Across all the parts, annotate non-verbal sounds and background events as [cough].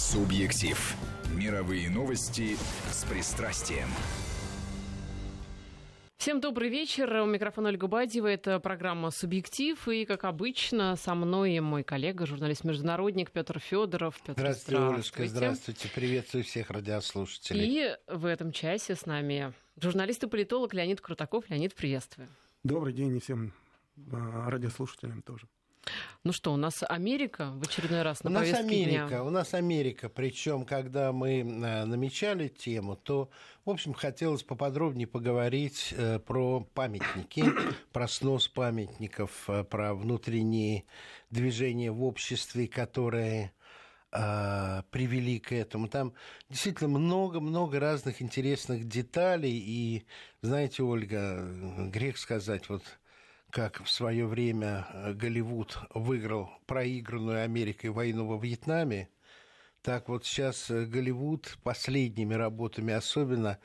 Субъектив. Мировые новости с пристрастием. Всем добрый вечер. У микрофона Ольга Бадьева. Это программа «Субъектив». И, как обычно, со мной мой коллега, журналист-международник Петр Федоров. Петр, здравствуйте, Олечка. Здравствуйте. Приветствую всех радиослушателей. И в этом часе с нами журналист и политолог Леонид Крутаков. Леонид, приветствую. Добрый день и всем а, радиослушателям тоже. Ну что, у нас Америка в очередной раз на У нас Америка, дня. у нас Америка. Причем, когда мы э, намечали тему, то, в общем, хотелось поподробнее поговорить э, про памятники, [coughs] про снос памятников, э, про внутренние движения в обществе, которые привели к этому. Там действительно много-много разных интересных деталей. И, знаете, Ольга, грех сказать, вот как в свое время э, Голливуд выиграл проигранную Америкой войну во Вьетнаме, так вот сейчас э, Голливуд последними работами особенно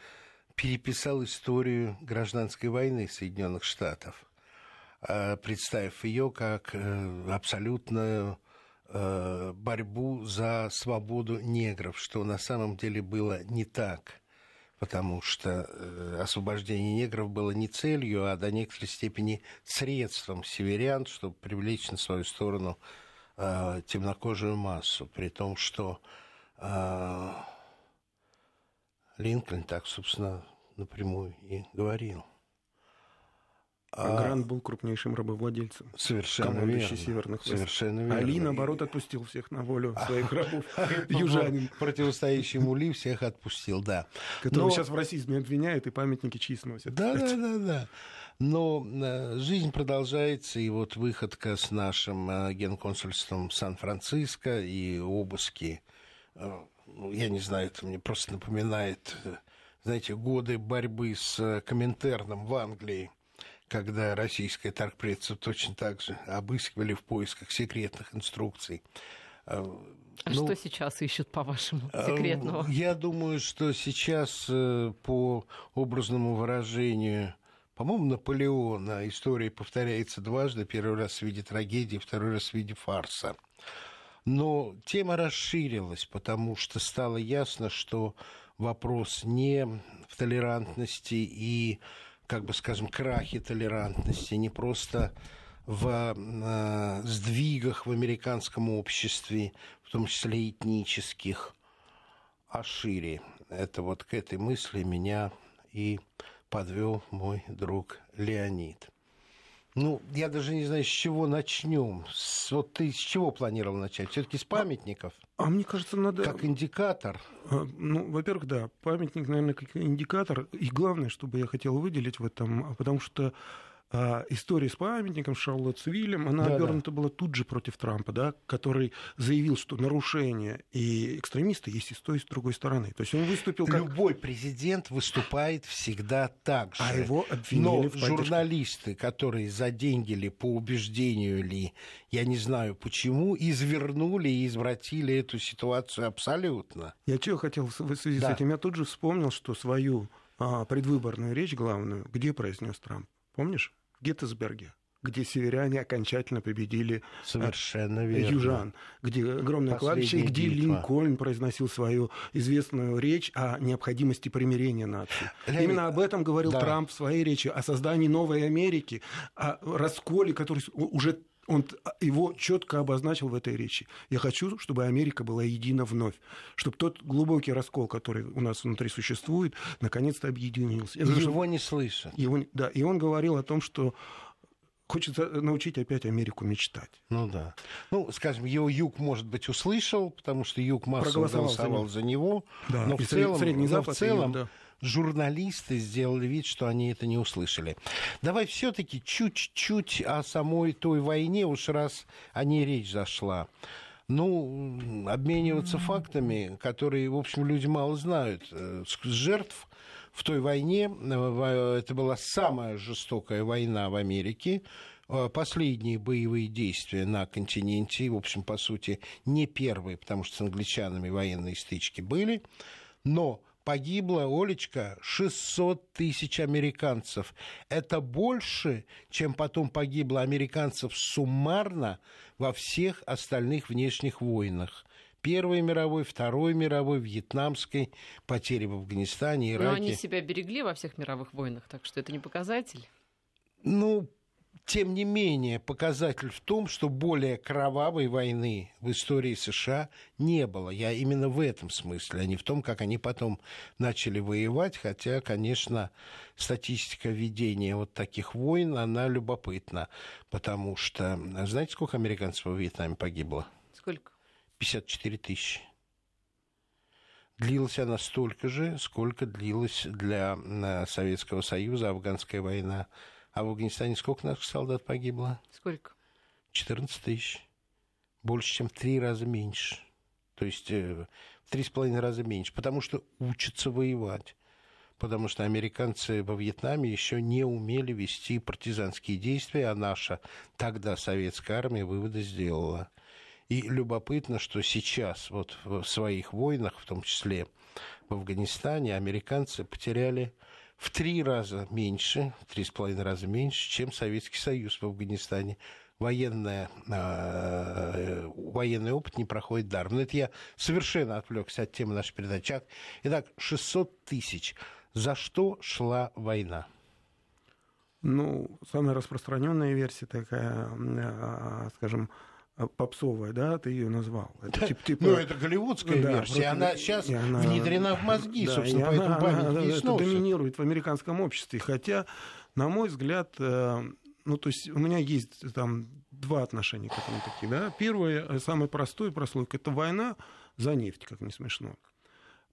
переписал историю гражданской войны Соединенных Штатов, э, представив ее как абсолютную борьбу за свободу негров, что на самом деле было не так – потому что э, освобождение негров было не целью, а до некоторой степени средством северян, чтобы привлечь на свою сторону э, темнокожую массу, при том, что э, Линкольн так, собственно, напрямую и говорил. А, а Грант был крупнейшим рабовладельцем. Совершенно верно. северных Совершенно верно. А Ли, наоборот, отпустил всех на волю [laughs] своих рабов. [laughs] Южанин. Противостоящий ему Ли всех отпустил, да. Которого сейчас в расизме обвиняют и памятники чьи носят. Да, да, да, да. Но э, жизнь продолжается, и вот выходка с нашим э, генконсульством Сан-Франциско и обыски, э, ну, я не знаю, это мне просто напоминает, знаете, годы борьбы с Коминтерном в Англии когда российское торгпредство точно так же обыскивали в поисках секретных инструкций. А ну, что сейчас ищут, по-вашему, а, секретного? Я думаю, что сейчас э, по образному выражению по-моему, Наполеона история повторяется дважды. Первый раз в виде трагедии, второй раз в виде фарса. Но тема расширилась, потому что стало ясно, что вопрос не в толерантности и как бы скажем, крахе толерантности, не просто в э, сдвигах в американском обществе, в том числе этнических, а шире. Это вот к этой мысли меня и подвел мой друг Леонид. Ну, я даже не знаю, с чего начнем. С, вот ты с чего планировал начать? Все-таки с памятников? А, а мне кажется, надо... Как индикатор? А, ну, во-первых, да, памятник, наверное, как индикатор. И главное, чтобы я хотел выделить в этом, потому что а, история с памятником Шарлоттсвиллем, она да, обернута да. была тут же против Трампа, да, который заявил, что нарушения и экстремисты есть и с той, и с другой стороны. То есть он выступил как... Любой президент выступает всегда так а же. А его обвинили Но в журналисты, которые за деньги ли, по убеждению ли, я не знаю почему, извернули и извратили эту ситуацию абсолютно. Я чего хотел в связи да. с этим? Я тут же вспомнил, что свою а, предвыборную речь главную, где произнес Трамп? Помнишь? В Геттесберге где северяне окончательно победили э, Совершенно верно. южан, где огромное кладбище, и где битва. Линкольн произносил свою известную речь о необходимости примирения нации. Леонид, Именно об этом говорил да. Трамп в своей речи, о создании новой Америки, о расколе, который уже он его четко обозначил в этой речи. Я хочу, чтобы Америка была едина вновь, чтобы тот глубокий раскол, который у нас внутри существует, наконец-то объединился. Его что... не слышат. Его... Да, и он говорил о том, что Хочется научить опять Америку мечтать. Ну да. Ну, скажем, его юг, может быть, услышал, потому что юг массово голосовал за него. Да, но в целом, но в целом да журналисты сделали вид, что они это не услышали. Давай все-таки чуть-чуть о самой той войне, уж раз о ней речь зашла. Ну, обмениваться фактами, которые, в общем, люди мало знают. Э, жертв в той войне, э, это была самая жестокая война в Америке, э, последние боевые действия на континенте, в общем, по сути, не первые, потому что с англичанами военные стычки были, но погибло, Олечка, 600 тысяч американцев. Это больше, чем потом погибло американцев суммарно во всех остальных внешних войнах. Первой мировой, Второй мировой, Вьетнамской, потери в Афганистане, Ираке. Но они себя берегли во всех мировых войнах, так что это не показатель. Ну, тем не менее, показатель в том, что более кровавой войны в истории США не было. Я именно в этом смысле, а не в том, как они потом начали воевать. Хотя, конечно, статистика ведения вот таких войн, она любопытна. Потому что, знаете, сколько американцев в Вьетнаме погибло? Сколько? 54 тысячи. Длилась она столько же, сколько длилась для э, Советского Союза афганская война а в Афганистане сколько наших солдат погибло? Сколько? 14 тысяч. Больше, чем в три раза меньше. То есть э, в три с половиной раза меньше. Потому что учатся воевать. Потому что американцы во Вьетнаме еще не умели вести партизанские действия, а наша тогда советская армия выводы сделала. И любопытно, что сейчас вот в своих войнах, в том числе в Афганистане, американцы потеряли в три раза меньше, в три с половиной раза меньше, чем Советский Союз в Афганистане. Военная, э, военный опыт не проходит даром. Но это я совершенно отвлекся от темы нашей передачи. Итак, 600 тысяч. За что шла война? Ну, самая распространенная версия такая, э, скажем, попсовая, да, ты ее назвал. Это, типа, типа... Ну, это голливудская да, версия, просто... она сейчас она... внедрена в мозги, да, собственно, поэтому она, она, это доминирует в американском обществе, хотя, на мой взгляд, э, ну, то есть у меня есть там два отношения к этому такие, да. Первое, э, самое простое прослойка, это война за нефть, как не смешно.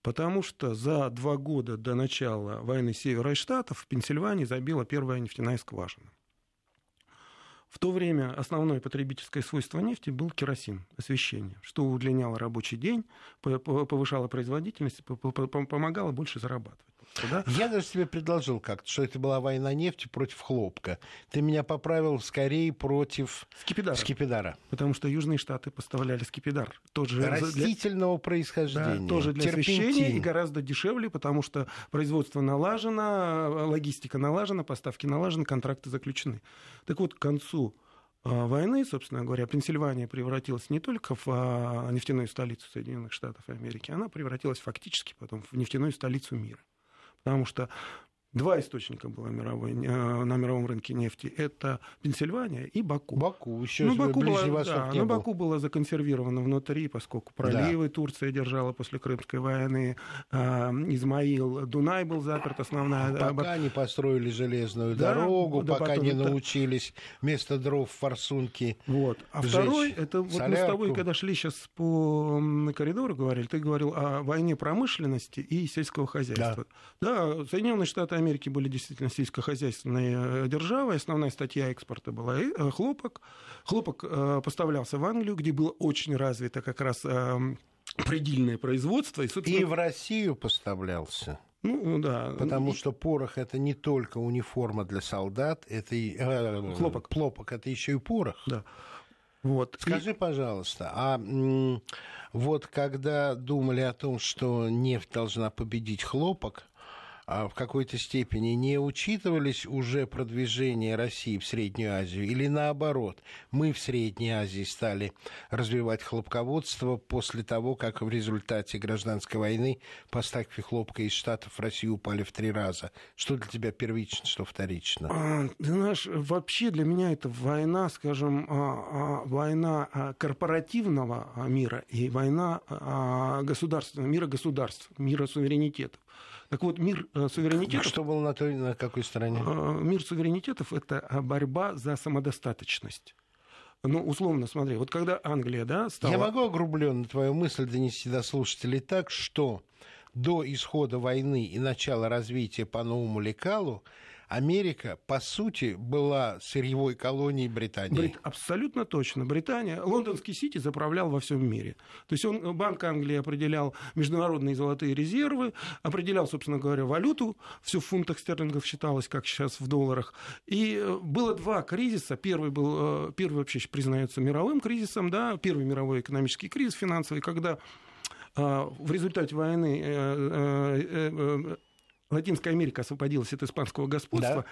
Потому что за два года до начала войны Севера и Штатов в Пенсильвании забила первая нефтяная скважина. В то время основное потребительское свойство нефти был керосин, освещение, что удлиняло рабочий день, повышало производительность, помогало больше зарабатывать. Да? Я даже себе предложил как-то, что это была война нефти против хлопка. Ты меня поправил скорее против скипидара. скипидара. Потому что Южные Штаты поставляли скипидар. Тоже Растительного для... происхождения. Да, тоже для Терпентин. освещения и гораздо дешевле, потому что производство налажено, логистика налажена, поставки налажены, контракты заключены. Так вот, к концу а, войны, собственно говоря, Пенсильвания превратилась не только в а, нефтяную столицу Соединенных Штатов Америки, она превратилась фактически потом в нефтяную столицу мира потому что Два источника было мировой, э, на мировом рынке нефти. Это Пенсильвания и Баку. Баку, еще ну, Баку была, Восток да, но был. Баку было законсервировано внутри, поскольку проливы да. Турция держала после Крымской войны, э, Измаил, Дунай был заперт, основная... Пока не построили железную да, дорогу, да, пока потом, не научились вместо дров форсунки Вот. А второй, это вот мы с тобой, когда шли сейчас по коридору, говорили, ты говорил о войне промышленности и сельского хозяйства. Да, да Соединенные Штаты Америки были действительно сельскохозяйственной э, державой. Основная статья экспорта была э, хлопок. Хлопок э, поставлялся в Англию, где было очень развито как раз предельное производство. И, собственно... и в Россию поставлялся. Ну, да. Потому что порох это не только униформа для солдат, это и э, хлопок. Хлопок это еще и порох. Да. Вот. Скажи, и... пожалуйста, а вот когда думали о том, что нефть должна победить хлопок, в какой-то степени не учитывались уже продвижение России в Среднюю Азию? Или наоборот, мы в Средней Азии стали развивать хлопководство после того, как в результате гражданской войны поставки хлопка из Штатов в Россию упали в три раза? Что для тебя первично, что вторично? А, ты знаешь, вообще для меня это война, скажем, а, а, война корпоративного мира и война государственного мира государств, мира суверенитетов. Так вот, мир э, суверенитетов... Что было на той, на какой стороне? Э, мир суверенитетов – это борьба за самодостаточность. Ну, условно, смотри, вот когда Англия, да, стала... Я могу огрубленно твою мысль донести до слушателей так, что до исхода войны и начала развития по новому лекалу Америка, по сути, была сырьевой колонией Британии. Брит... Абсолютно точно. Британия, лондонский Сити заправлял во всем мире. То есть он, Банк Англии определял международные золотые резервы, определял, собственно говоря, валюту, все в фунтах стерлингов считалось, как сейчас в долларах. И э, было два кризиса. Первый был, э, первый вообще признается мировым кризисом, да, первый мировой экономический кризис финансовый, когда э, в результате войны Латинская Америка освободилась от испанского господства, да.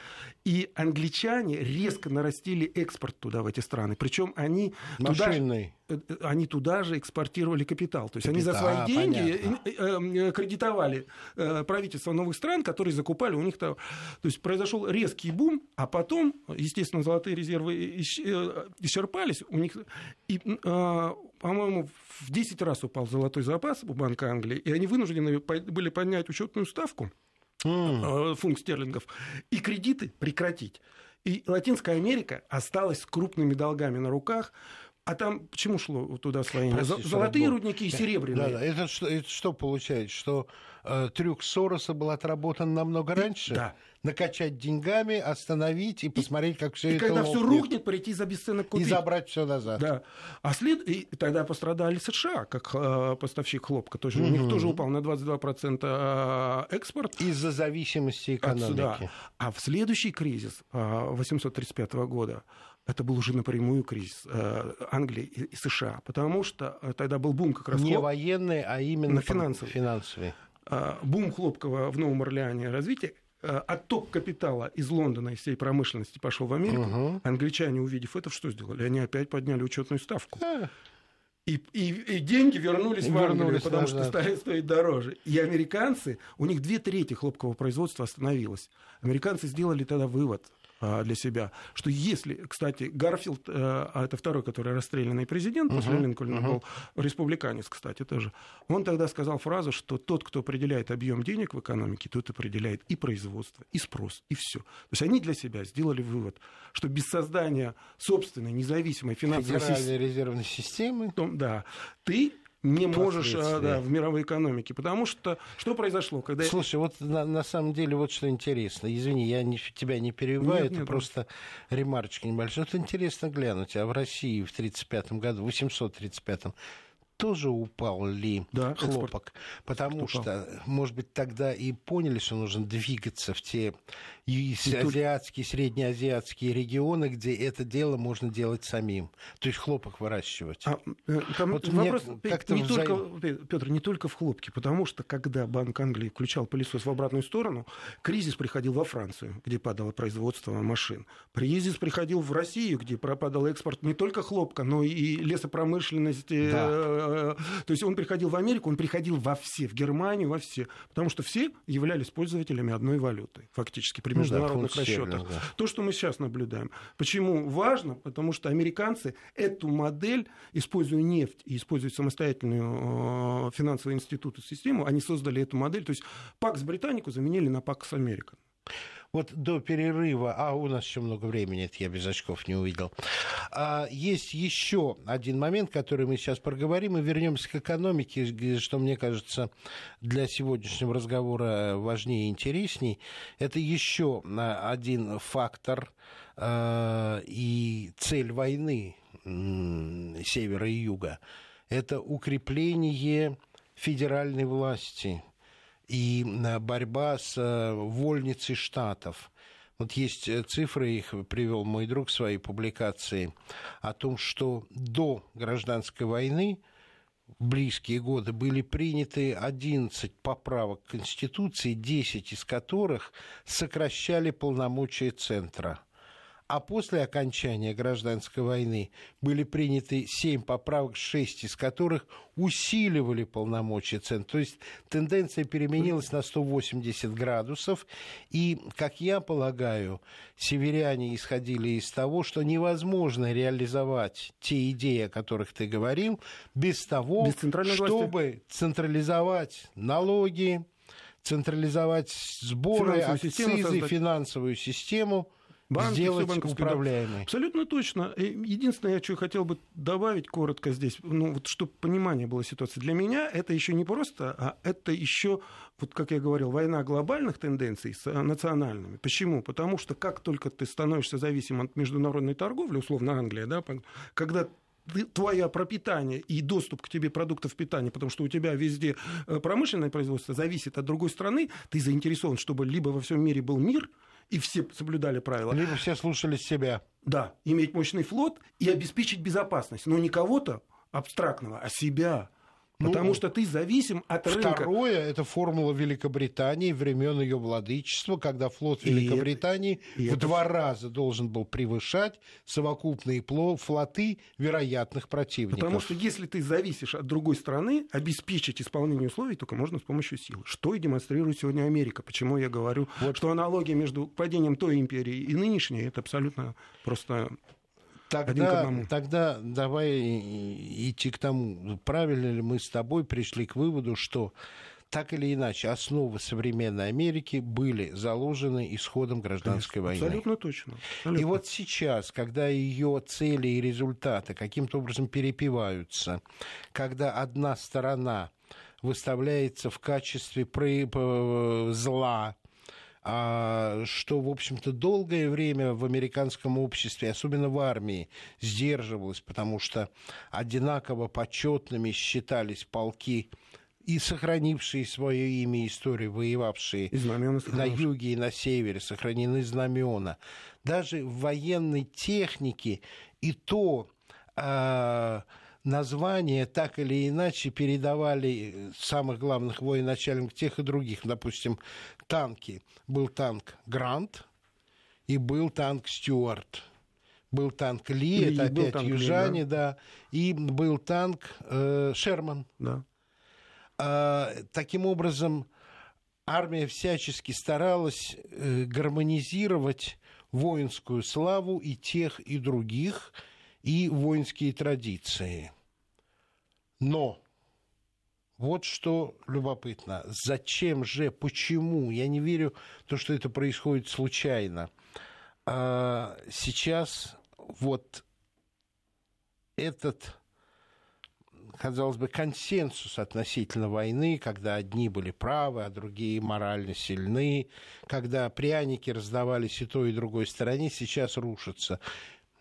и англичане резко нарастили экспорт туда, в эти страны. Причем они туда, же, э, они туда же экспортировали капитал. То есть капитал, они за свои деньги понятно. кредитовали правительство новых стран, которые закупали у них... То есть произошел резкий бум, а потом, естественно, золотые резервы исчерпались. У них, и, по-моему, в 10 раз упал золотой запас у Банка Англии, и они вынуждены были поднять учетную ставку mm. фунт стерлингов и кредиты прекратить. И Латинская Америка осталась с крупными долгами на руках, а там почему шло туда освоение? Золотые рудники и серебряные. Да, да. Это, что, это что получается? Что э, трюк Сороса был отработан намного раньше? Да. Накачать деньгами, остановить и посмотреть, как все и это когда все рухнет, прийти за бесценок купить. И забрать все назад. Да. А след... и тогда пострадали США, как э, поставщик хлопка. Тоже, угу. У них тоже упал на 22% э, экспорт. Из-за зависимости экономики. Отсюда. А в следующий кризис э, 835 года это был уже напрямую кризис э, Англии и США, потому что э, тогда был бум как раз... Не хлоп... военный, а именно финансовый. финансовый. Э, бум хлопкового в Новом Орлеане развития отток капитала из Лондона, из всей промышленности пошел в Америку. Угу. Англичане, увидев это, что сделали? Они опять подняли учетную ставку. И, и, и деньги вернулись и в Англию, вернулись потому назад. что стали стоить дороже. И американцы, у них две трети хлопкового производства остановилось. Американцы сделали тогда вывод – для себя, что если, кстати, Гарфилд, э, а это второй, который расстрелянный президент, после uh-huh, Линкольна uh-huh. был республиканец, кстати, тоже, он тогда сказал фразу, что тот, кто определяет объем денег в экономике, тот определяет и производство, и спрос, и все. То есть они для себя сделали вывод, что без создания собственной независимой финансовой системы... резервной системы. Да, ты не можешь а, да, в мировой экономике. Потому что что произошло? Когда... Слушай, вот на, на самом деле вот что интересно. Извини, я не, тебя не перебиваю, нет, это нет, просто нет. ремарочка небольшая. Вот интересно глянуть, а в России в 1935 году, в 835 тоже упал ли да, хлопок? Экспорт. Потому что, упал. может быть, тогда и поняли, что нужно двигаться в те и азиатские, среднеазиатские регионы, где это дело можно делать самим. То есть хлопок выращивать. А, э, там вот вопрос не взаим... только, Петр, не только в хлопке, потому что когда Банк Англии включал пылесос в обратную сторону, кризис приходил во Францию, где падало производство машин. Кризис приходил в Россию, где пропадал экспорт не только хлопка, но и лесопромышленности. Да. Э, то есть он приходил в Америку, он приходил во все, в Германию, во все. Потому что все являлись пользователями одной валюты, фактически, при международных ну, да, расчетах. Да. То, что мы сейчас наблюдаем. Почему важно? Потому что американцы эту модель, используя нефть и используя самостоятельную э, финансовую институту систему, они создали эту модель. То есть Пакс Британику заменили на Пакс Америка. Вот до перерыва, а у нас еще много времени, это я без очков не увидел. А, есть еще один момент, который мы сейчас проговорим, и вернемся к экономике, что мне кажется для сегодняшнего разговора важнее и интересней. Это еще а, один фактор а, и цель войны севера и юга. Это укрепление федеральной власти и э, борьба с э, вольницей штатов. Вот есть э, цифры, их привел мой друг в своей публикации, о том, что до гражданской войны в близкие годы были приняты 11 поправок Конституции, 10 из которых сокращали полномочия Центра – а после окончания гражданской войны были приняты семь поправок, шесть из которых усиливали полномочия Центра. То есть тенденция переменилась на 180 градусов. И, как я полагаю, северяне исходили из того, что невозможно реализовать те идеи, о которых ты говорил, без того, без чтобы власти. централизовать налоги, централизовать сборы, акцизы, финансовую систему – Банки, сделать управляемой. Абсолютно точно. Единственное, я что хотел бы добавить коротко здесь, ну, вот, чтобы понимание было ситуации. Для меня это еще не просто, а это еще, вот как я говорил, война глобальных тенденций с э, национальными. Почему? Потому что как только ты становишься зависим от международной торговли, условно Англия, да, когда твое пропитание и доступ к тебе продуктов питания, потому что у тебя везде э, промышленное производство зависит от другой страны, ты заинтересован, чтобы либо во всем мире был мир, и все соблюдали правила. Либо все слушали себя. Да, иметь мощный флот и обеспечить безопасность. Но не кого-то абстрактного, а себя. Потому ну, что ты зависим от второе, рынка. Второе – это формула Великобритании времен ее владычества, когда флот Великобритании и в это... два раза должен был превышать совокупные флоты вероятных противников. Потому что если ты зависишь от другой страны, обеспечить исполнение условий только можно с помощью силы. Что и демонстрирует сегодня Америка. Почему я говорю, вот. что аналогия между падением той империи и нынешней – это абсолютно просто Тогда, тогда давай идти к тому, правильно ли мы с тобой пришли к выводу, что так или иначе основы современной Америки были заложены исходом гражданской войны. Абсолютно точно. Абсолютно. И вот сейчас, когда ее цели и результаты каким-то образом перепиваются, когда одна сторона выставляется в качестве зла, а, что, в общем-то, долгое время в американском обществе, особенно в армии, сдерживалось, потому что одинаково почетными считались полки и сохранившие свое имя историю, воевавшие на юге и на севере, сохранены знамена. Даже в военной технике и то э, названия так или иначе передавали самых главных военачальников тех и других. Допустим, танки. Был танк «Грант» и был танк «Стюарт». Был танк Ли, и это опять танк южане, Ли, да. да. И был танк э, Шерман. Да. А, таким образом, армия всячески старалась э, гармонизировать воинскую славу и тех, и других, и воинские традиции. Но вот что любопытно. Зачем же, почему? Я не верю то, что это происходит случайно. А сейчас вот этот, казалось бы, консенсус относительно войны, когда одни были правы, а другие морально сильны, когда пряники раздавались и той, и другой стороне, сейчас рушится.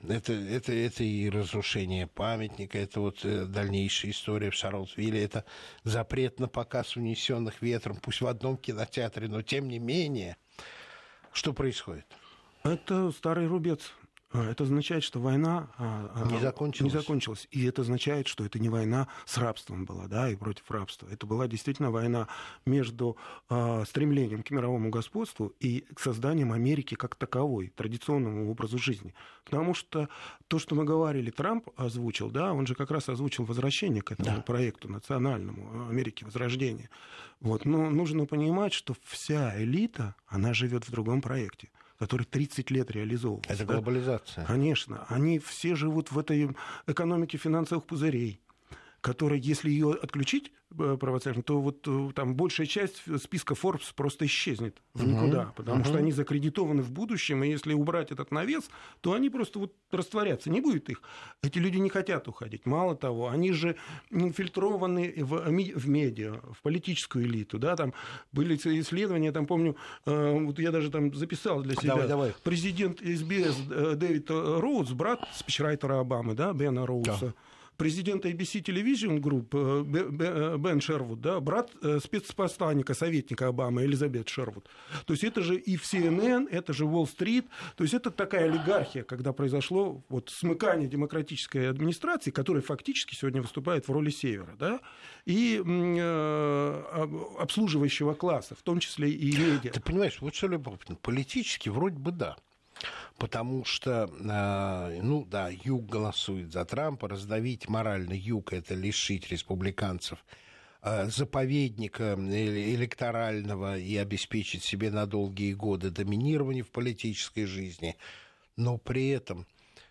Это, это, это и разрушение памятника, это вот э, дальнейшая история в Шарлотсвилле, это запрет на показ унесенных ветром, пусть в одном кинотеатре, но тем не менее, что происходит? Это старый рубец. А, это означает, что война а, не закончилась. не закончилась. И это означает, что это не война с рабством была, да, и против рабства. Это была действительно война между э, стремлением к мировому господству и к созданием Америки как таковой, традиционному образу жизни. Потому что то, что мы говорили, Трамп озвучил, да, он же как раз озвучил возвращение к этому да. проекту национальному Америки Возрождения. Вот. Но нужно понимать, что вся элита, она живет в другом проекте который 30 лет реализовывался. Это глобализация. Конечно. Они все живут в этой экономике финансовых пузырей которая, если ее отключить э, правоцентр, то вот э, там большая часть списка Forbes просто исчезнет в никуда, uh-huh. потому uh-huh. что они закредитованы в будущем, и если убрать этот навес, то они просто вот растворятся, не будет их. Эти люди не хотят уходить. Мало того, они же инфильтрованы в, в медиа, в политическую элиту, да, там были исследования, там помню, э, вот я даже там записал для себя. Давай, давай. Президент СБС Дэвид Роудс, брат спичрайтера Обамы, да, Бена Роудса. Да президента ABC Television Group э, э, Бен Шервуд, да, брат э, спецпосланника, советника Обамы Элизабет Шервуд. То есть это же и в CNN, это же Уолл-стрит. То есть это такая олигархия, когда произошло вот смыкание демократической администрации, которая фактически сегодня выступает в роли севера, да, и обслуживающего класса, в том числе и медиа. Ты понимаешь, вот что любопытно, политически вроде бы да потому что, а, ну да, Юг голосует за Трампа, раздавить морально Юг – это лишить республиканцев а, заповедника электорального и обеспечить себе на долгие годы доминирование в политической жизни. Но при этом,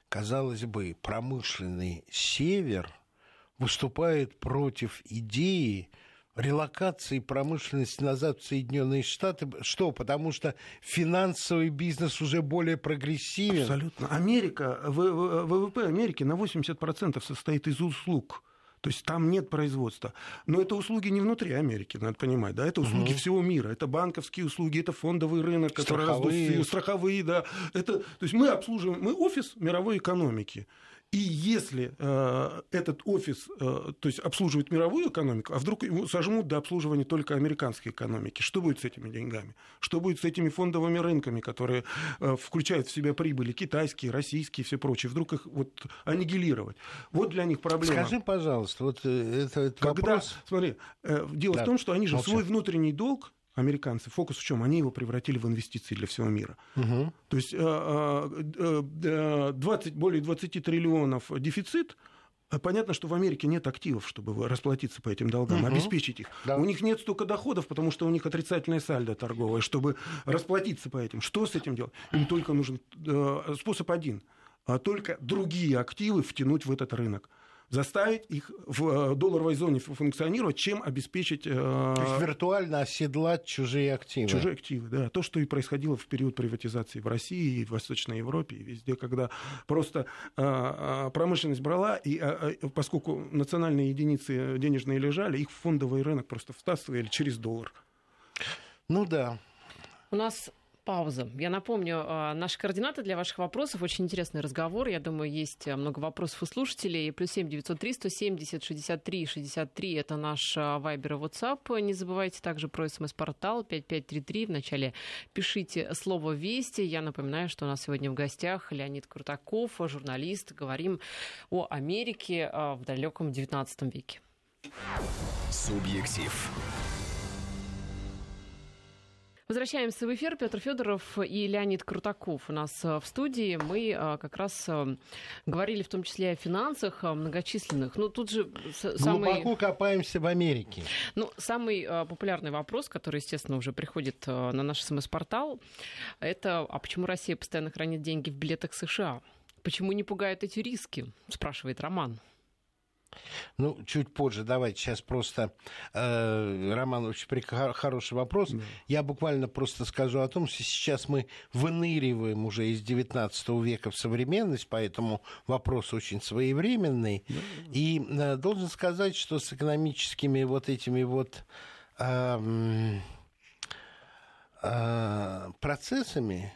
казалось бы, промышленный север выступает против идеи релокации промышленности назад в Соединенные Штаты. Что? Потому что финансовый бизнес уже более прогрессивен. Абсолютно. Америка, ВВП Америки на 80% состоит из услуг. То есть там нет производства. Но это услуги не внутри Америки, надо понимать. Да? Это услуги угу. всего мира. Это банковские услуги, это фондовый рынок, который страховые, раздут, страховые да. Это, то есть мы обслуживаем, мы офис мировой экономики. И если э, этот офис, э, то есть обслуживает мировую экономику, а вдруг ему сожмут до обслуживания только американской экономики, что будет с этими деньгами? Что будет с этими фондовыми рынками, которые э, включают в себя прибыли китайские, российские и все прочее? Вдруг их вот аннигилировать? Вот для них проблема. Скажи, пожалуйста, вот э, это, это Когда, вопрос... Смотри, э, дело да. в том, что они же Молча. свой внутренний долг американцы. Фокус в чем? Они его превратили в инвестиции для всего мира. Угу. То есть 20, э, э, более 20 триллионов дефицит, Понятно, что в Америке нет активов, чтобы расплатиться по этим долгам, угу. обеспечить их. Да. У них нет столько доходов, потому что у них отрицательная сальдо торговая, чтобы расплатиться по этим. Что с этим делать? Им только нужен э, способ один. А только другие активы втянуть в этот рынок заставить их в э, долларовой зоне функционировать, чем обеспечить... Э, То есть виртуально оседлать чужие активы. Чужие активы, да. То, что и происходило в период приватизации в России и в Восточной Европе, и везде, когда просто э, промышленность брала, и поскольку национальные единицы денежные лежали, их в фондовый рынок просто втаскивали через доллар. Ну да. У нас пауза. Я напомню, а, наши координаты для ваших вопросов. Очень интересный разговор. Я думаю, есть а, много вопросов у слушателей. Плюс семь девятьсот три сто семьдесят шестьдесят три шестьдесят три. Это наш а, вайбер и WhatsApp. Не забывайте также про смс-портал 5533. Вначале пишите слово «Вести». Я напоминаю, что у нас сегодня в гостях Леонид Крутаков, журналист. Говорим о Америке в далеком XIX веке. Субъектив. Возвращаемся в эфир. Петр Федоров и Леонид Крутаков у нас э, в студии. Мы э, как раз э, говорили в том числе о финансах многочисленных. Ну, тут же самый... Глубоко копаемся в Америке. Ну, самый популярный вопрос, который, естественно, уже приходит на наш СМС-портал, это а почему Россия постоянно хранит деньги в билетах США? Почему не пугают эти риски? Спрашивает Роман. Ну, чуть позже, давайте сейчас просто, э, Роман, очень хороший вопрос. Да. Я буквально просто скажу о том, что сейчас мы выныриваем уже из 19 века в современность, поэтому вопрос очень своевременный. Да. И э, должен сказать, что с экономическими вот этими вот э, э, процессами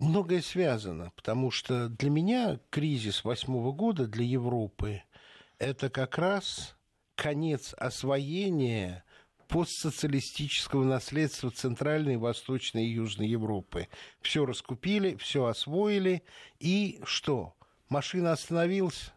многое связано, потому что для меня кризис восьмого года для Европы это как раз конец освоения постсоциалистического наследства Центральной, Восточной и Южной Европы. Все раскупили, все освоили, и что? Машина остановилась,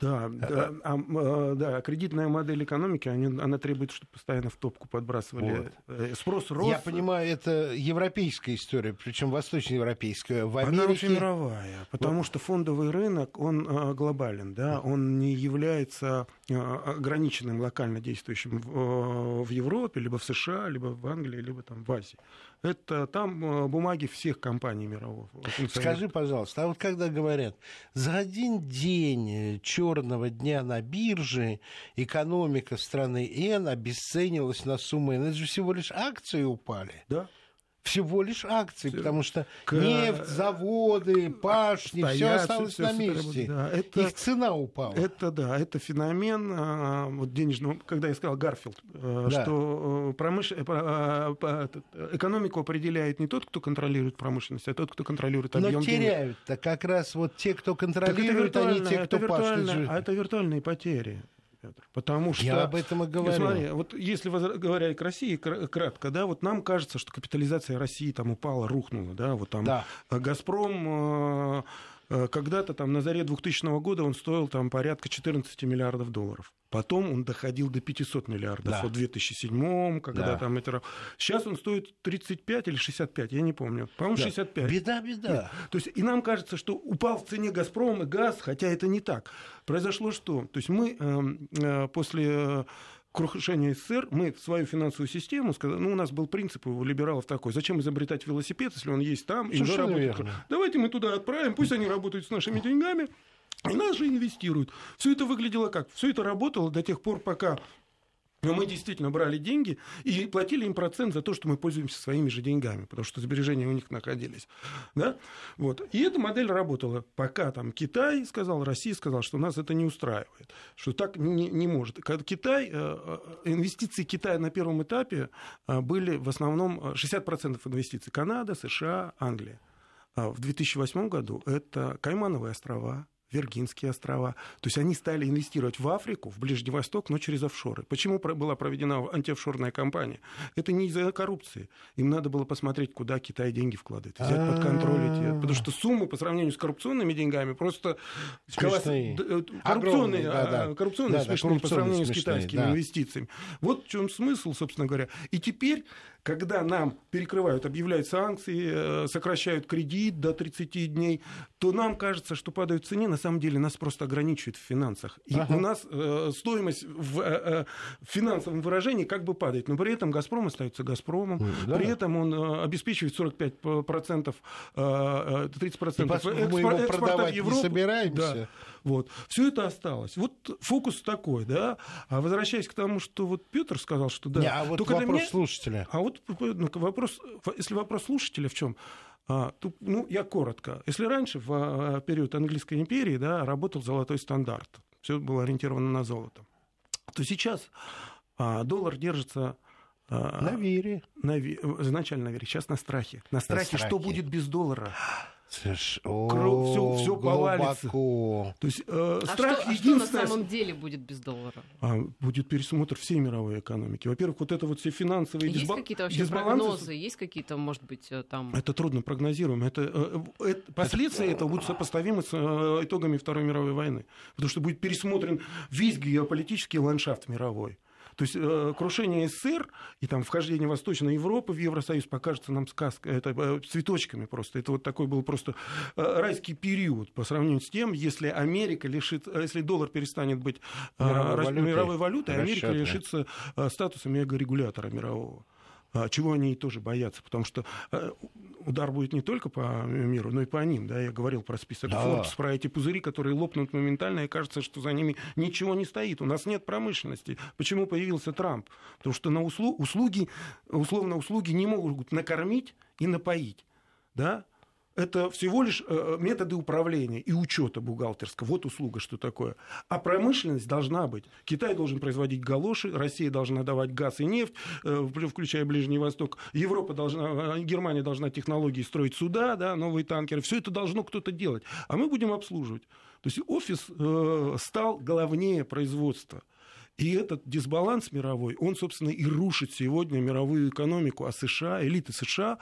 да, да, а, да, кредитная модель экономики, они, она требует, чтобы постоянно в топку подбрасывали. Вот. Э, спрос рос. Я понимаю, это европейская история, причем восточноевропейская. В Америке... Она вообще мировая, потому вот. что фондовый рынок, он глобален, да, он не является ограниченным локально действующим в, в Европе, либо в США, либо в Англии, либо там в Азии. Это там э, бумаги всех компаний мировых. Скажи, пожалуйста, а вот когда говорят, за один день черного дня на бирже экономика страны N обесценилась на сумму N, это же всего лишь акции упали. Да всего лишь акции, потому что к... нефть, заводы, пашни, все осталось все, на месте. Да, это, Их цена упала. Это да, это феномен а, вот денежного. Когда я сказал Гарфилд, а, да. что э, промыш... а, экономику определяет не тот, кто контролирует промышленность, а тот, кто контролирует объем Но теряют-то как раз вот те, кто контролирует, а не те, кто пашет. А это виртуальные потери. Петр. Потому что... Я об этом и говорю. Смотри, вот если говоря к России кратко, да, вот нам кажется, что капитализация России там упала, рухнула, да, вот там да. «Газпром» э, когда-то там на заре 2000 года он стоил там порядка 14 миллиардов долларов. Потом он доходил до 500 миллиардов да. в 2007 когда да. там это... Сейчас он стоит 35 или 65, я не помню. По-моему, да. 65. Беда, беда. Нет. То есть и нам кажется, что упал в цене «Газпром» и газ, хотя это не так. Произошло что? То есть мы э, э, после крушения СССР мы в свою финансовую систему сказали, ну, у нас был принцип у либералов такой, зачем изобретать велосипед, если он есть там, и работает. Давайте мы туда отправим, пусть они работают с нашими деньгами, и нас же инвестируют. Все это выглядело как? Все это работало до тех пор, пока но мы действительно брали деньги и платили им процент за то, что мы пользуемся своими же деньгами, потому что сбережения у них находились. Да? Вот. И эта модель работала, пока там Китай сказал, Россия сказала, что нас это не устраивает, что так не, не может. Китай, э, э, инвестиции Китая на первом этапе э, были в основном 60% инвестиций Канада, США, Англия. а в 2008 году это Каймановые острова, Виргинские острова. То есть они стали инвестировать в Африку, в Ближний Восток, но через офшоры. Почему была проведена антиофшорная кампания? Это не из-за коррупции. Им надо было посмотреть, куда Китай деньги вкладывает, взять под контроль эти. Потому что суммы по сравнению с коррупционными деньгами просто смешные. Э, коррупционные, а, коррупционные смешные по сравнению с китайскими инвестициями. Вот в чем смысл, собственно говоря. И теперь когда нам перекрывают, объявляют санкции, э, сокращают кредит до 30 дней, то нам кажется, что падают в цене, на самом деле нас просто ограничивают в финансах. И ага. у нас э, стоимость в, э, э в финансовом выражении как бы падает, но при этом «Газпром» остается «Газпромом», да. при этом он э, обеспечивает 45%, э, 30% экспор, экспорта в Европу. не собираемся. Да. Вот. Все это осталось. Вот фокус такой, да. А возвращаясь к тому, что вот Петр сказал, что да. Не, а вот вопрос меня... слушателя. А вот ну, вопрос, если вопрос слушателя в чем? А, тут, ну, я коротко. Если раньше, в а, период английской империи, да, работал золотой стандарт, все было ориентировано на золото, то сейчас а, доллар держится а, на вере. На, изначально на вере, сейчас на страхе. На страхе, на страхе. что будет без доллара. Слушай, все, все повалится. То есть э, а страх что, единственное... что на самом деле будет без доллара? А, будет пересмотр всей мировой экономики. Во-первых, вот это вот все финансовые есть дисбал... какие-то вообще дисбалансы... прогнозы? Есть какие-то, может быть, э, там... Это трудно прогнозируемо. Это, э, это, последствия этого будут сопоставимы с э, итогами Второй мировой войны. Потому что будет пересмотрен весь геополитический ландшафт мировой. То есть э, крушение СССР и там вхождение Восточной Европы в Евросоюз покажется нам сказкой, это э, цветочками просто. Это вот такой был просто э, райский период по сравнению с тем, если Америка лишит, если доллар перестанет быть мировой, валютой, мировой валютой, Америка лишится статуса мегарегулятора мирового. А, чего они тоже боятся, потому что э, удар будет не только по миру, но и по ним. Да? Я говорил про список да. Forbes, про эти пузыри, которые лопнут моментально, и кажется, что за ними ничего не стоит. У нас нет промышленности. Почему появился Трамп? Потому что на услуг, услуги, условно, услуги не могут накормить и напоить. Да? Это всего лишь э, методы управления и учета бухгалтерского. Вот услуга, что такое. А промышленность должна быть. Китай должен производить галоши, Россия должна давать газ и нефть, э, включая Ближний Восток. Европа должна, э, Германия должна технологии строить суда, да, новые танкеры. Все это должно кто-то делать. А мы будем обслуживать. То есть офис стал главнее производства. И этот дисбаланс мировой, он, собственно, и рушит сегодня мировую экономику. А США, элиты США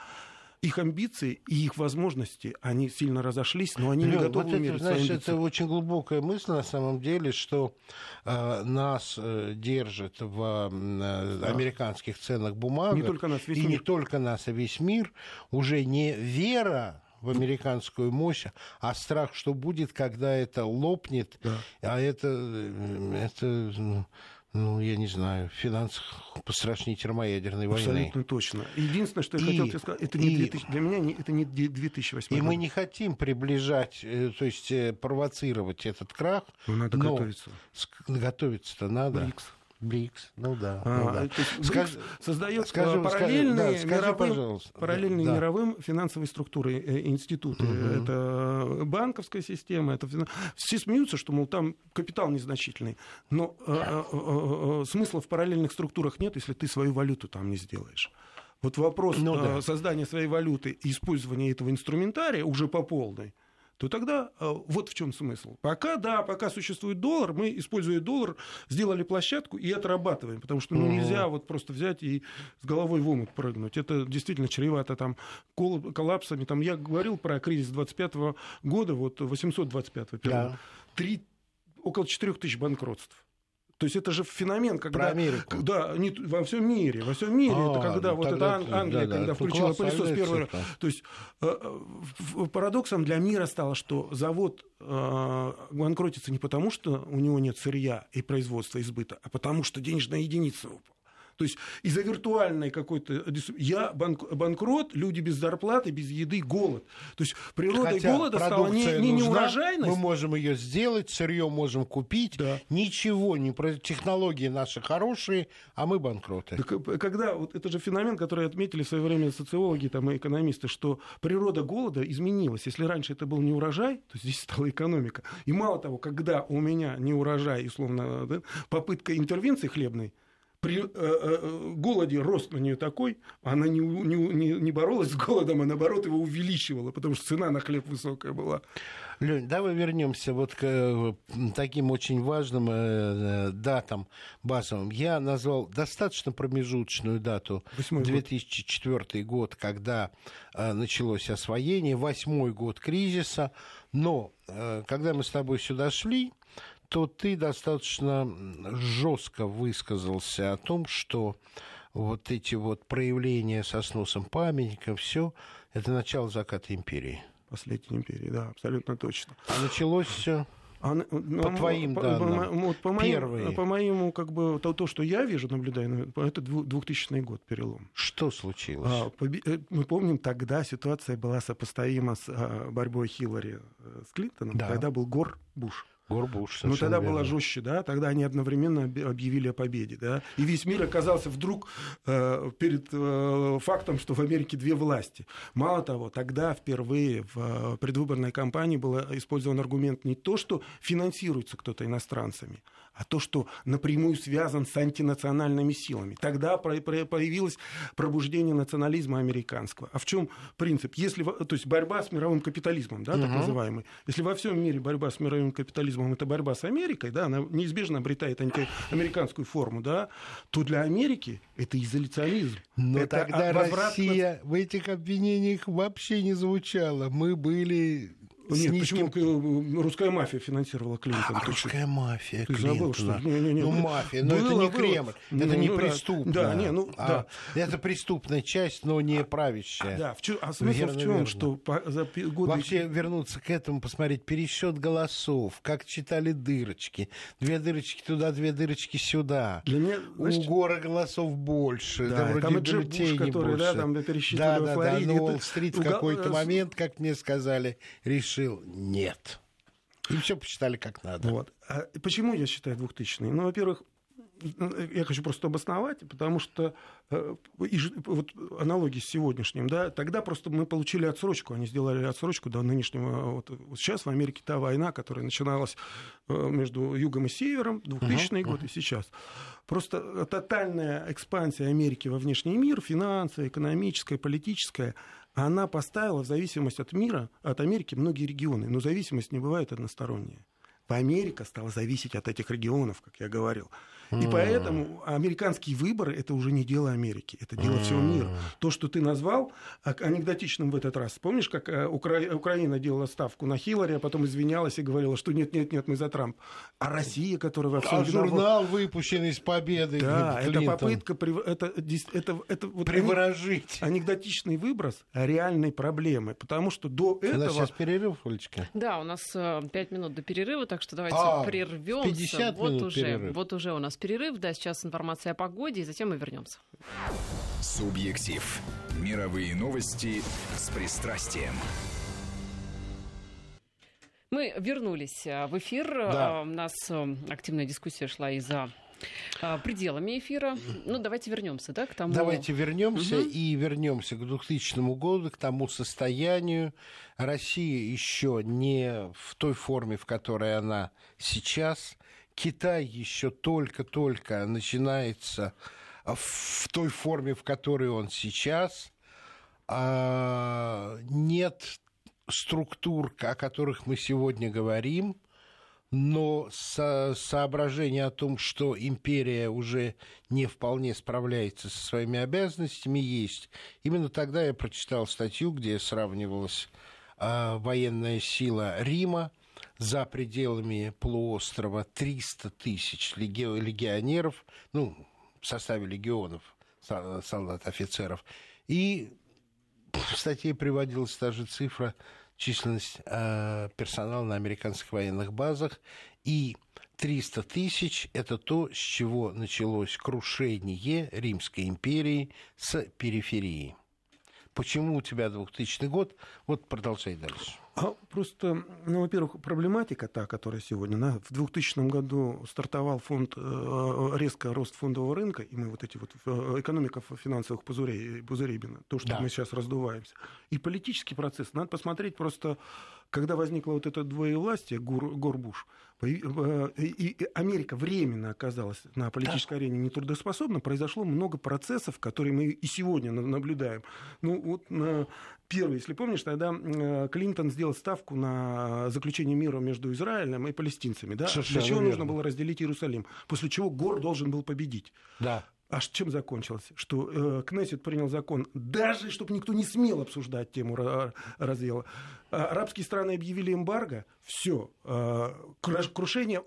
их амбиции и их возможности, они сильно разошлись, но они Лёв, не готовы вот это, значит, это очень глубокая мысль на самом деле, что э, нас э, держит в э, да. американских ценах бумаг. Не только нас, весь и мир. не только нас, а весь мир. Уже не вера в американскую мощь, а страх, что будет, когда это лопнет, да. а это, э, это ну, ну, я не знаю, в финансах пострашнее термоядерной войны. Абсолютно точно. Единственное, что я и, хотел тебе сказать, это не и, 2000, для меня не, это не 2008 И год. мы не хотим приближать, э, то есть э, провоцировать этот крах. Но надо но готовиться. Готовиться-то надо. БРИКС. БРИКС, ну да. А, ну, да. Скаж... создает скажи, параллельные, скажи, да, скажи, мировым, параллельные да. мировым финансовые структуры, э, институты. Угу. Это банковская система, это все смеются, что, мол, там капитал незначительный. Но э, э, э, э, смысла в параллельных структурах нет, если ты свою валюту там не сделаешь. Вот вопрос ну, да. создания своей валюты и использования этого инструментария уже по полной, то тогда э, вот в чем смысл. Пока, да, пока существует доллар, мы, используя доллар, сделали площадку и отрабатываем, потому что ну, нельзя вот просто взять и с головой в омут прыгнуть. Это действительно чревато там коллапсами. Там, я говорил про кризис 25 года, вот 825 да. 3, около 4 тысяч банкротств. То есть это же феномен, когда... Про Америку. Да, не, во всем мире. Во всем мире. А, это когда ну, вот эта Англия, да, когда да, включила пылесос первый раз. То есть э, э, парадоксом для мира стало, что завод э, банкротится не потому, что у него нет сырья и производства избыта, а потому что денежная единица упала. То есть из-за виртуальной какой-то... Я банк, банкрот, люди без зарплаты, без еды, голод. То есть природой Хотя голода стала не, не нужна, неурожайность. Мы можем ее сделать, сырье можем купить. Да. Ничего, не про технологии наши хорошие, а мы банкроты. Так, э, когда, вот это же феномен, который отметили в свое время социологи там, и экономисты, что природа голода изменилась. Если раньше это был не урожай, то здесь стала экономика. И мало того, когда у меня не урожай, условно, да, попытка интервенции хлебной, при э, э, голоде рост на нее такой, она не, не, не боролась с голодом, а наоборот его увеличивала, потому что цена на хлеб высокая была. Лень, давай вернемся вот к э, таким очень важным э, датам базовым. Я назвал достаточно промежуточную дату 2004 год. год, когда э, началось освоение, восьмой год кризиса. Но когда мы с тобой сюда шли, то ты достаточно жестко высказался о том, что вот эти вот проявления со сносом памятников, все, это начало заката империи. Последней империи, да, абсолютно точно. А началось все а, по твоим по, данным, по, по, моим, по моему, как бы, то, то, что я вижу, наблюдаю, ну, это 2000 год перелом. Что случилось? А, э, мы помним, тогда ситуация была сопоставима с а, борьбой Хиллари э, с Клинтоном, да. когда был Гор Буш. Горбуш, Ну, тогда верно. было жестче, да, тогда они одновременно объявили о победе, да, и весь мир оказался вдруг э, перед э, фактом, что в Америке две власти. Мало того, тогда впервые в э, предвыборной кампании был использован аргумент не то, что финансируется кто-то иностранцами, а то, что напрямую связан с антинациональными силами. Тогда появилось пробуждение национализма американского. А в чем принцип? Если, то есть борьба с мировым капитализмом, да, так угу. называемый. Если во всем мире борьба с мировым капитализмом это борьба с Америкой, да, она неизбежно обретает антиамериканскую форму, да, то для Америки это изоляционизм. Но это тогда возврат... Россия в этих обвинениях вообще не звучала. Мы были нет, низким... почему русская мафия финансировала Клинтона? А, русская мафия Ты Клинтона. забыл, что... Не, не, не, ну, мафия, но было, это не было. Кремль, ну, это не ну, преступно. Да, не, ну, а, да. Это преступная часть, но не правящая. А, да, в чё, а смысл верно, в чем, верно. что по, за годы... Вообще вернуться к этому, посмотреть пересчет голосов, как читали дырочки. Две дырочки туда, две дырочки сюда. Для меня, значит... У гора голосов больше. Да, да там и Джеб Буш, который, больше. да, там пересчитывали да, да, да, но Уолл-стрит в какой-то момент, как мне сказали, решил, нет. И все посчитали как надо. Вот. А почему я считаю 2000 Ну, во-первых, я хочу просто обосновать, потому что э, вот аналогии с сегодняшним, да, тогда просто мы получили отсрочку, они сделали отсрочку до нынешнего, вот, вот сейчас в Америке та война, которая начиналась э, между югом и севером, 2000 uh-huh, год uh-huh. и сейчас. Просто тотальная экспансия Америки во внешний мир, финансовая, экономическая, политическая, она поставила в зависимость от мира, от Америки многие регионы, но зависимость не бывает односторонняя. Америка стала зависеть от этих регионов, как я говорил. И поэтому американские выборы это уже не дело Америки, это дело всего мира. То, что ты назвал анекдотичным в этот раз. Помнишь, как э, Укра... Украина делала ставку на Хиллари, а потом извинялась и говорила, что нет, нет, нет, мы за Трамп. А Россия, которая во всем а виновата... журнал выпущенный с победой. Да, это попытка это, это, это, вот приворожить. Анекдотичный выброс реальной проблемы, потому что до этого... У нас сейчас перерыв, Олечка? Да, у нас 5 э, минут до перерыва, так что давайте а, прервемся. 50 вот минут уже, перерыв. вот уже у нас перерыв, да, сейчас информация о погоде, и затем мы вернемся. Субъектив. Мировые новости с пристрастием. Мы вернулись э, в эфир. Да. Э, у нас э, активная дискуссия шла и за пределами эфира. Ну, давайте вернемся, да, к тому... Давайте вернемся угу. и вернемся к 2000 году, к тому состоянию. Россия еще не в той форме, в которой она сейчас. Китай еще только-только начинается в той форме, в которой он сейчас. А нет структур, о которых мы сегодня говорим, но со соображение о том, что империя уже не вполне справляется со своими обязанностями, есть. Именно тогда я прочитал статью, где сравнивалась а, военная сила Рима – за пределами полуострова 300 тысяч легионеров, ну, в составе легионов, солдат, офицеров. И в статье приводилась та же цифра, численность э, персонала на американских военных базах. И 300 тысяч – это то, с чего началось крушение Римской империи с периферии. Почему у тебя 2000 год? Вот продолжай дальше. А просто, ну, во-первых, проблематика та, которая сегодня, да, в 2000 году стартовал фонд, э, резко рост фондового рынка, и мы вот эти вот, э, экономика финансовых пузырей, пузырей то, что да. мы сейчас раздуваемся. И политический процесс, надо посмотреть просто, когда возникло вот это двоевластие, Гор, Горбуш, и Америка временно оказалась на политической арене нетрудоспособна, произошло много процессов, которые мы и сегодня наблюдаем. Ну, вот первый, если помнишь, тогда Клинтон сделал ставку на заключение мира между Израилем и палестинцами. Да? Для чего верно. нужно было разделить Иерусалим? После чего Гор должен был победить. Да. А чем закончилось? Что э, Кнессет принял закон, даже чтобы никто не смел обсуждать тему раздела. А, арабские страны объявили эмбарго, все, э, крушение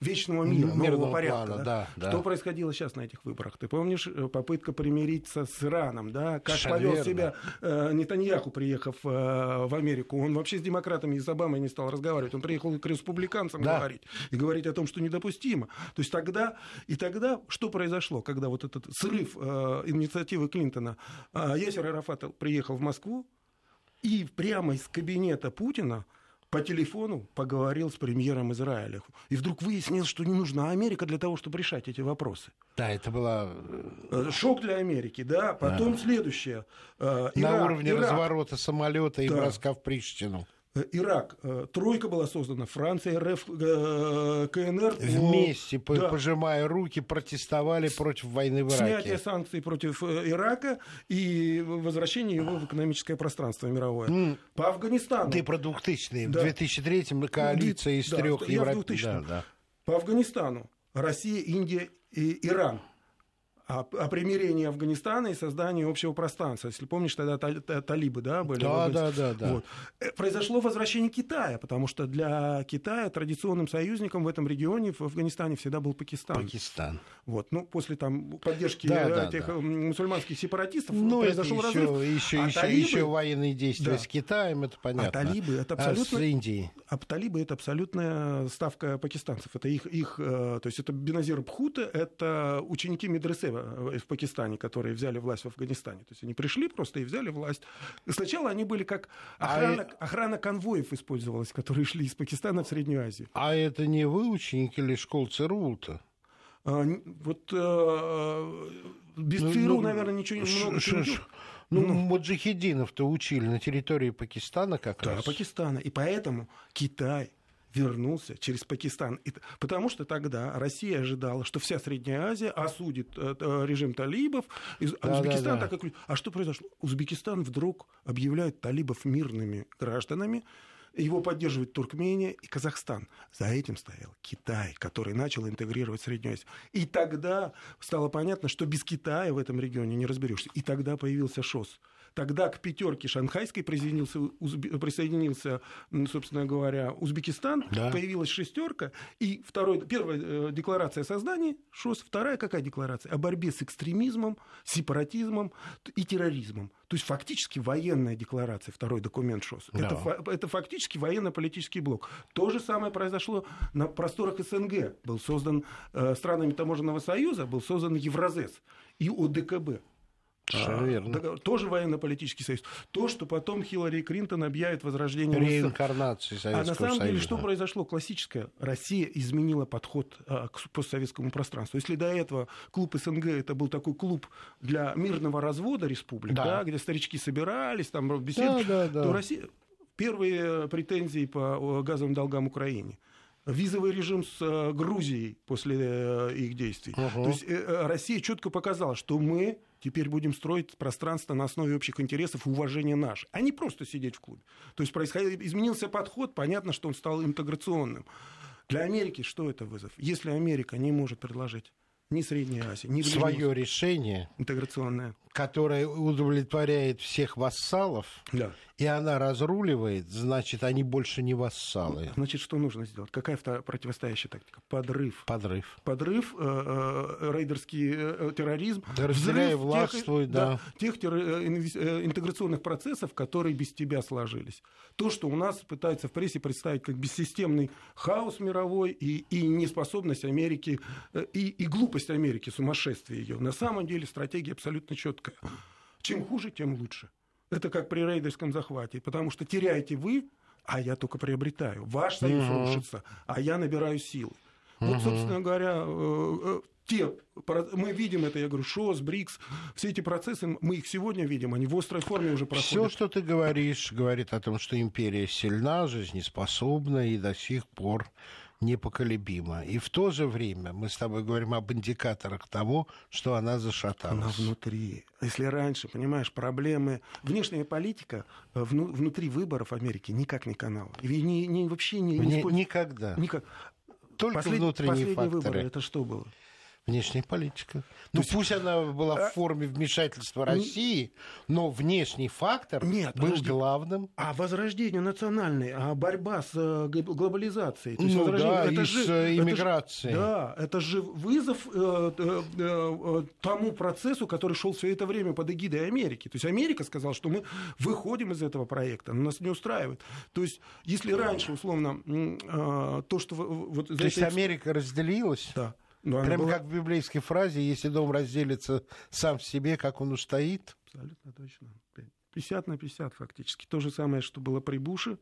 вечного мира, Мирного нового порядка. Плана, да? Да, Что да. происходило сейчас на этих выборах? Ты помнишь э, попытка примириться с Ираном, да? Как повел себя э, Нетаньяху, приехав э, в Америку? Он вообще с демократами и с Обамой не стал разговаривать. Он приехал к республиканцам да. говорить и говорить о том, что недопустимо. То есть тогда и тогда что произошло, когда вот этот срыв э, инициативы Клинтона? Э, Ясер Арафат приехал в Москву и прямо из кабинета Путина по телефону поговорил с премьером Израиля. И вдруг выяснилось, что не нужна Америка для того, чтобы решать эти вопросы. Да, это была... Э, шок для Америки, да. Потом да. следующее. Э, Ирак, На уровне Ирак. разворота самолета и да. броска в Приштину. Э, Ирак. Э, тройка была создана, Франция, РФ, э, КНР. Вместе, да. пожимая руки, протестовали против войны в Ираке. Снятие санкций против Ирака и возвращение его в экономическое пространство мировое. Mm. По Афганистану. Ты про 2000-е. Да. В 2003-м коалиция из да, трех европейских. Да, да. По Афганистану. Россия, Индия и Иран о, о примирении Афганистана и создании общего пространства. Если помнишь, тогда талибы да, были. Да, да, да, да. Вот. Э, произошло возвращение Китая, потому что для Китая традиционным союзником в этом регионе, в Афганистане, всегда был Пакистан. Пакистан. Вот. Ну, после там, поддержки да, этих да. мусульманских сепаратистов ну, произошел еще, разрыв. Еще, а еще, талибы... еще военные действия да. с Китаем, это понятно. А талибы это абсолютно... А с Индией? А талибы это абсолютная ставка пакистанцев. Это их, их э, то есть это Беназир Бхута, это ученики медресе в Пакистане, которые взяли власть в Афганистане. То есть они пришли просто и взяли власть. Сначала они были как охрана, а... охрана конвоев использовалась, которые шли из Пакистана в Среднюю Азию. А это не вы ученики или школ ЦРУ-то? А, вот а, без ну, ЦРУ, ну, наверное, ничего ш, много ш, ш, ну, ну, маджахединов-то учили на территории Пакистана как да, раз. Да, Пакистана. И поэтому Китай вернулся через Пакистан. И, потому что тогда Россия ожидала, что вся Средняя Азия осудит э, э режим талибов. И, а да, Узбекистан да, да. так как... А что произошло? Узбекистан вдруг объявляет талибов мирными гражданами, его поддерживает Туркмения и Казахстан. За этим стоял Китай, который начал интегрировать Среднюю Азию. И тогда стало понятно, что без Китая в этом регионе не разберешься. И тогда появился ШОС. Тогда к пятерке шанхайской присоединился, присоединился собственно говоря, Узбекистан, да. появилась шестерка, и второй, первая э, декларация о создании ШОС, вторая какая декларация? О борьбе с экстремизмом, сепаратизмом и терроризмом. То есть фактически военная декларация, второй документ ШОС. Да. Это, это фактически военно-политический блок. То же самое произошло на просторах СНГ. Был создан э, странами Таможенного союза, был создан Евразес и ОДКБ. Совершенно верно. Тоже военно-политический союз. То, что потом Хиллари Клинтон объявит возрождение... Реинкарнации Советского А на самом деле, что произошло? Классическое. Россия изменила подход а, к постсоветскому пространству. Если до этого клуб СНГ это был такой клуб для мирного развода республик, да. Да, где старички собирались, там беседовали, да, да, да. то Россия... Первые претензии по газовым долгам Украине визовый режим с э, Грузией после э, их действий. Угу. То есть э, Россия четко показала, что мы теперь будем строить пространство на основе общих интересов и уважения наших, а не просто сидеть в клубе. То есть происходил, изменился подход, понятно, что он стал интеграционным. Для Америки что это вызов? Если Америка не может предложить ни Средняя Азия, ни Свое решение интеграционное, которое удовлетворяет всех вассалов, да и она разруливает, значит, они больше не вассалы. Значит, что нужно сделать? Какая противостоящая тактика? Подрыв. Подрыв. Подрыв, э, э, рейдерский э, терроризм. Разделяй властвуй, тех, да. да. Тех интеграционных процессов, которые без тебя сложились. То, что у нас пытаются в прессе представить как бессистемный хаос мировой и, и неспособность Америки, и, и глупость Америки, сумасшествие ее. На самом деле стратегия абсолютно четкая. Чем хуже, тем лучше. Это как при рейдерском захвате, потому что теряете вы, а я только приобретаю. Ваш союз угу. рушится, а я набираю силы. Угу. Вот, собственно говоря, э, э, те, мы видим это, я говорю, ШОС, БРИКС, все эти процессы, мы их сегодня видим, они в острой форме уже проходят. Все, что ты говоришь, говорит о том, что империя сильна, жизнеспособна и до сих пор непоколебима. И в то же время мы с тобой говорим об индикаторах того, что она зашаталась. Она внутри. Если раньше, понимаешь, проблемы... Внешняя политика э, вну... внутри выборов Америки никак не канал. И не, не, вообще не... не... Никогда. Никак. Только Послед... внутренние Последние факторы. выборы это что было? Внешняя политика. Ну, есть... пусть она была в а, форме вмешательства России, но внешний фактор Нет, был подожди. главным. А возрождение национальной, а борьба с э, глобализацией. То есть ну да, это и же, с э, иммиграцией. Это же, да, это же вызов э, э, э, тому процессу, который шел все это время под эгидой Америки. То есть Америка сказала, что мы выходим из этого проекта, но нас не устраивает. То есть если раньше, условно, э, то, что... Вот, то есть Америка разделилась? Да. Но Прямо была... как в библейской фразе, если дом разделится сам в себе, как он устоит. Абсолютно точно. 50 на 50 фактически. То же самое, что было при Буше,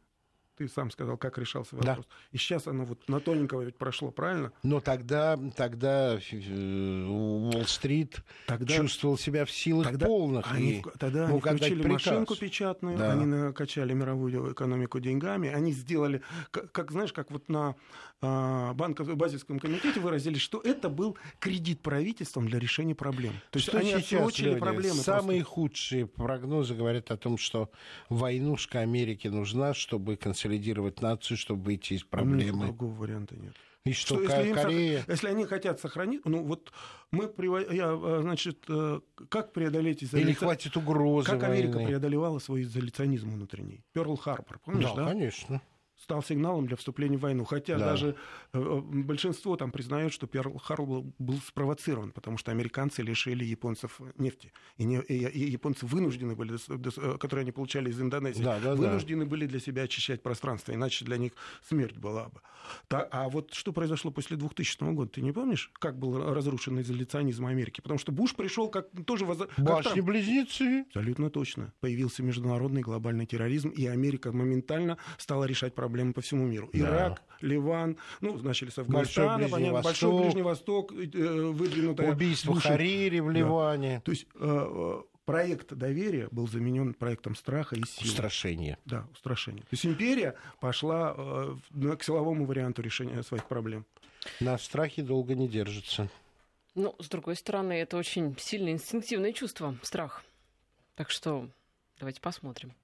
ты сам сказал, как решался вопрос. Да. И сейчас оно вот на тоненького ведь прошло, правильно? Но тогда, тогда э, Уолл-стрит тогда, чувствовал себя в силах тогда полных. Они, и тогда они включили машинку печатную, да. они накачали мировую экономику деньгами, они сделали, как, как знаешь, как вот на а, банковском базисском комитете выразили, что это был кредит правительством для решения проблем. То есть что они отсрочили проблемы. Самые просто. худшие прогнозы говорят о том, что войнушка Америки нужна, чтобы консолидировать нацию, чтобы выйти из проблемы. Ну, другого варианта нет. И что, что если, Корея... им, если они хотят сохранить, ну вот мы, я, а, значит, э, как преодолеть изоляцию? Или хватит угрозы Как Америка войны? преодолевала свой изоляционизм внутренний? Перл Харбор, помнишь, да? Да, конечно стал сигналом для вступления в войну. Хотя да. даже э, э, большинство там признает, что Перл Харбор был спровоцирован, потому что американцы лишили японцев нефти. И, не, и, и японцы вынуждены были, э, которые они получали из Индонезии, да, да, вынуждены да. были для себя очищать пространство, иначе для них смерть была бы. Так, а вот что произошло после 2000 года, ты не помнишь, как был разрушен изоляционизм Америки? Потому что Буш пришел как тоже... Воз... Башни-близнецы. Абсолютно точно. Появился международный глобальный терроризм, и Америка моментально стала решать проблемы проблемы по всему миру. Ирак, да. Ливан, ну, начали с Афганистана, Большой понятно, Восток, Большой Ближний Восток, э, выдвинутая... Убийство Бушем. Харири в Ливане. Да. То есть э, э, проект доверия был заменен проектом страха и силы. Устрашения. Да, устрашения. То есть империя пошла к силовому варианту решения своих проблем. На страхе долго не держится. Ну, с другой стороны, это очень сильное инстинктивное чувство, страх. Так что давайте посмотрим.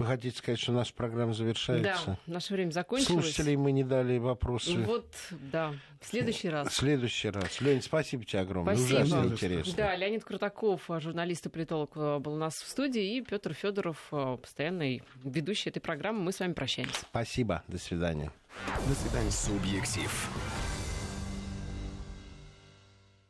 Вы хотите сказать, что наша программа завершается? Да, наше время закончилось. Слушателей мы не дали вопросы. Вот, да, в следующий раз. В следующий раз. Лень, спасибо тебе огромное. Спасибо. Ужасно интересно. Да, Леонид Крутаков, журналист и политолог, э, был у нас в студии, и Петр Федоров, э, постоянный ведущий этой программы. Мы с вами прощаемся. Спасибо. До свидания. До свидания. Субъектив.